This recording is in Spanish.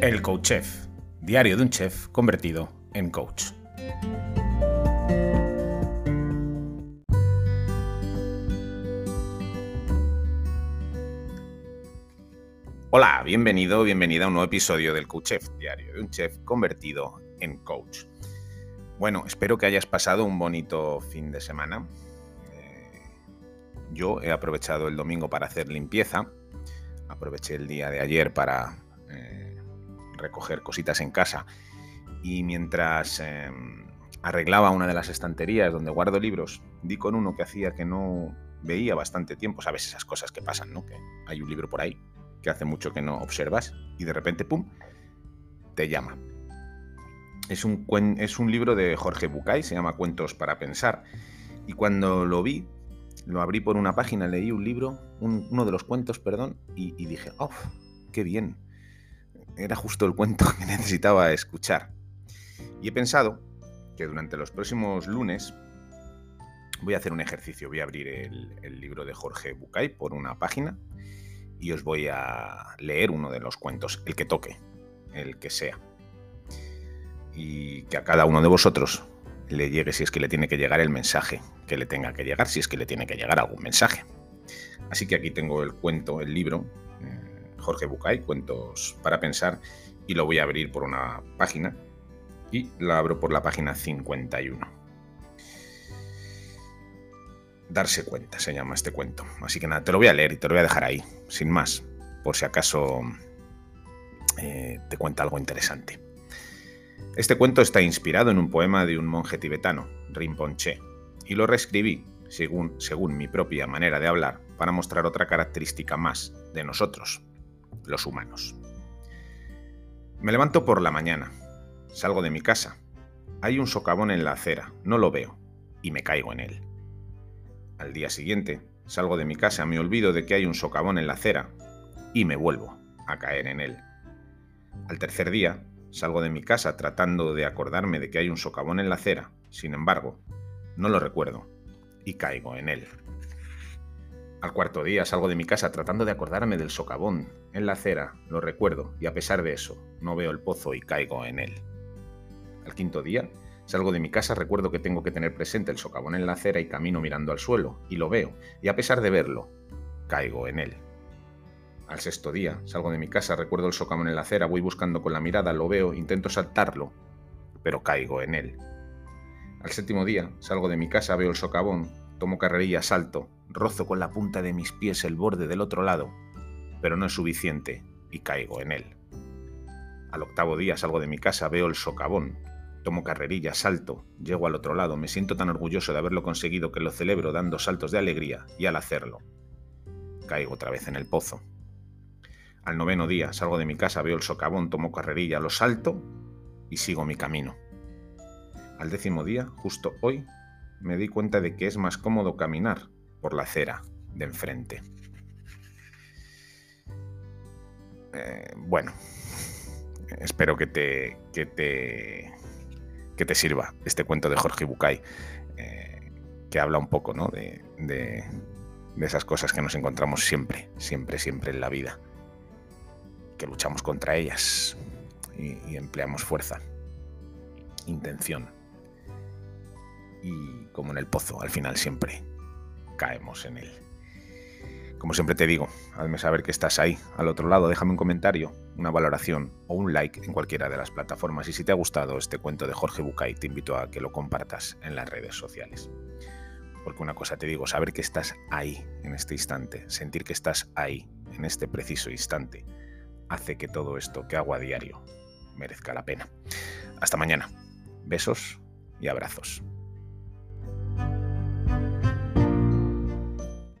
El Coach Chef, diario de un chef convertido en coach. Hola, bienvenido, bienvenida a un nuevo episodio del Coach Chef, diario de un chef convertido en coach. Bueno, espero que hayas pasado un bonito fin de semana. Eh, yo he aprovechado el domingo para hacer limpieza. Aproveché el día de ayer para recoger cositas en casa. Y mientras em, arreglaba una de las estanterías donde guardo libros, di con uno que hacía que no veía bastante tiempo. Sabes esas cosas que pasan, ¿no? Que hay un libro por ahí que hace mucho que no observas y de repente, ¡pum!, te llama. Es un, es un libro de Jorge Bucay, se llama Cuentos para Pensar. Y cuando lo vi, lo abrí por una página, leí un libro, uno de los cuentos, perdón, y, y dije, ¡oh, qué bien! Era justo el cuento que necesitaba escuchar. Y he pensado que durante los próximos lunes voy a hacer un ejercicio. Voy a abrir el, libro de Jorge Bucay por una página y os voy a leer uno de los cuentos, el que toque, el que sea. Y que a cada uno de vosotros le llegue si es que le tiene que llegar el mensaje que le tenga que llegar, si es que le tiene que llegar algún mensaje. Así que aquí tengo el cuento, el libro, Jorge Bucay, Cuentos para Pensar, y lo voy a abrir por una página y lo abro por la página 51. Darse cuenta se llama este cuento. Así que nada, te lo voy a leer y te lo voy a dejar ahí, sin más, por si acaso eh, te cuenta algo interesante. Este cuento está inspirado en un poema de un monje tibetano, Rinpoche, y lo reescribí, según, según mi propia manera de hablar, para mostrar otra característica más de nosotros, los humanos. Me levanto por la mañana, salgo de mi casa, hay un socavón en la acera, no lo veo, y me caigo en él. Al día siguiente, salgo de mi casa, me olvido de que hay un socavón en la acera y me vuelvo a caer en él. Al tercer día, salgo de mi casa tratando de acordarme de que hay un socavón en la acera, sin embargo, no lo recuerdo y caigo en él. Al cuarto día salgo de mi casa tratando de acordarme del socavón en la acera, lo recuerdo y a pesar de eso, no veo el pozo y caigo en él. Al quinto día, Salgo de mi casa, recuerdo que tengo que tener presente el socavón en la acera y camino mirando al suelo, y lo veo, y a pesar de verlo, caigo en él. Al sexto día, salgo de mi casa, recuerdo el socavón en la acera, voy buscando con la mirada, lo veo, intento saltarlo, pero caigo en él. Al séptimo día, salgo de mi casa, veo el socavón, tomo carrerilla, salto, rozo con la punta de mis pies el borde del otro lado, pero no es suficiente y caigo en él. Al octavo día salgo de mi casa, veo el socavón, Tomo carrerilla, salto, llego al otro lado, me siento tan orgulloso de haberlo conseguido que lo celebro dando saltos de alegría y al hacerlo, caigo otra vez en el pozo. Al noveno día salgo de mi casa, veo el socavón, tomo carrerilla, lo salto y sigo mi camino. Al décimo día, justo hoy, me di cuenta de que es más cómodo caminar por la acera de enfrente. Eh, bueno, espero que te, que te que te sirva este cuento de Jorge Bucay, eh, que habla un poco ¿no? de, de, esas cosas que nos encontramos siempre, siempre, siempre en la vida, que luchamos contra ellas y empleamos fuerza, intención. Y como en el pozo, al final siempre caemos en él. Como siempre te digo, hazme saber que estás ahí, al otro lado, déjame un comentario, una valoración o un like en cualquiera de las plataformas. Y si te ha gustado este cuento de Jorge Bucay, te invito a que lo compartas en las redes sociales. Porque una cosa te digo, saber que estás ahí en este instante, sentir que estás ahí en este preciso instante, hace que todo esto que hago a diario merezca la pena. Hasta mañana. Besos y abrazos.